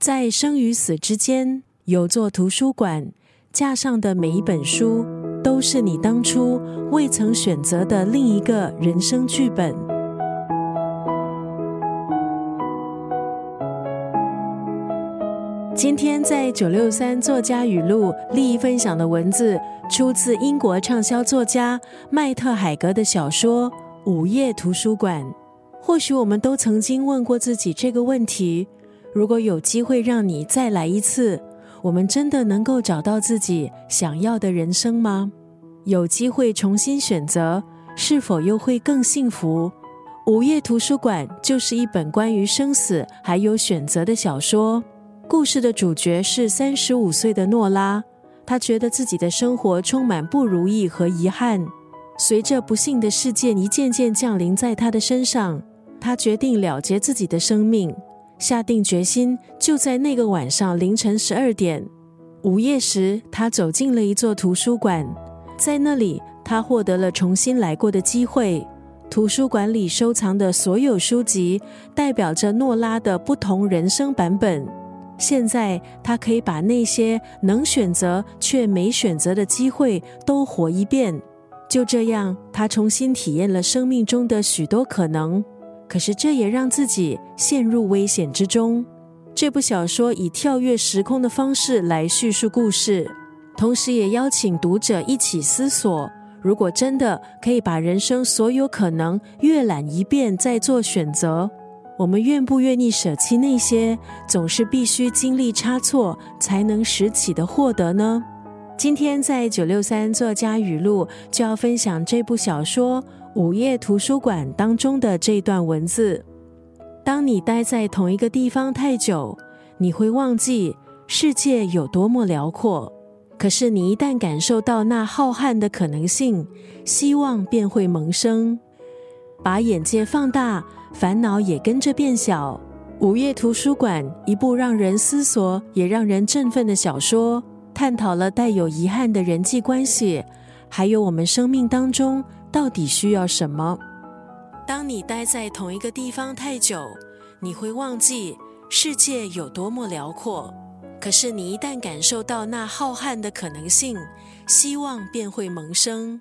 在生与死之间，有座图书馆，架上的每一本书，都是你当初未曾选择的另一个人生剧本。今天在九六三作家语录利益分享的文字，出自英国畅销作家麦特海格的小说《午夜图书馆》。或许我们都曾经问过自己这个问题：如果有机会让你再来一次，我们真的能够找到自己想要的人生吗？有机会重新选择，是否又会更幸福？《午夜图书馆》就是一本关于生死还有选择的小说。故事的主角是三十五岁的诺拉，他觉得自己的生活充满不如意和遗憾。随着不幸的事件一件件降临在他的身上，他决定了结自己的生命，下定决心。就在那个晚上凌晨十二点，午夜时，他走进了一座图书馆，在那里，他获得了重新来过的机会。图书馆里收藏的所有书籍，代表着诺拉的不同人生版本。现在，他可以把那些能选择却没选择的机会都活一遍。就这样，他重新体验了生命中的许多可能。可是，这也让自己陷入危险之中。这部小说以跳跃时空的方式来叙述故事，同时也邀请读者一起思索：如果真的可以把人生所有可能阅览一遍，再做选择。我们愿不愿意舍弃那些总是必须经历差错才能拾起的获得呢？今天在九六三作家语录就要分享这部小说《午夜图书馆》当中的这段文字：当你待在同一个地方太久，你会忘记世界有多么辽阔；可是你一旦感受到那浩瀚的可能性，希望便会萌生。把眼界放大。烦恼也跟着变小。午夜图书馆，一部让人思索也让人振奋的小说，探讨了带有遗憾的人际关系，还有我们生命当中到底需要什么。当你待在同一个地方太久，你会忘记世界有多么辽阔。可是你一旦感受到那浩瀚的可能性，希望便会萌生。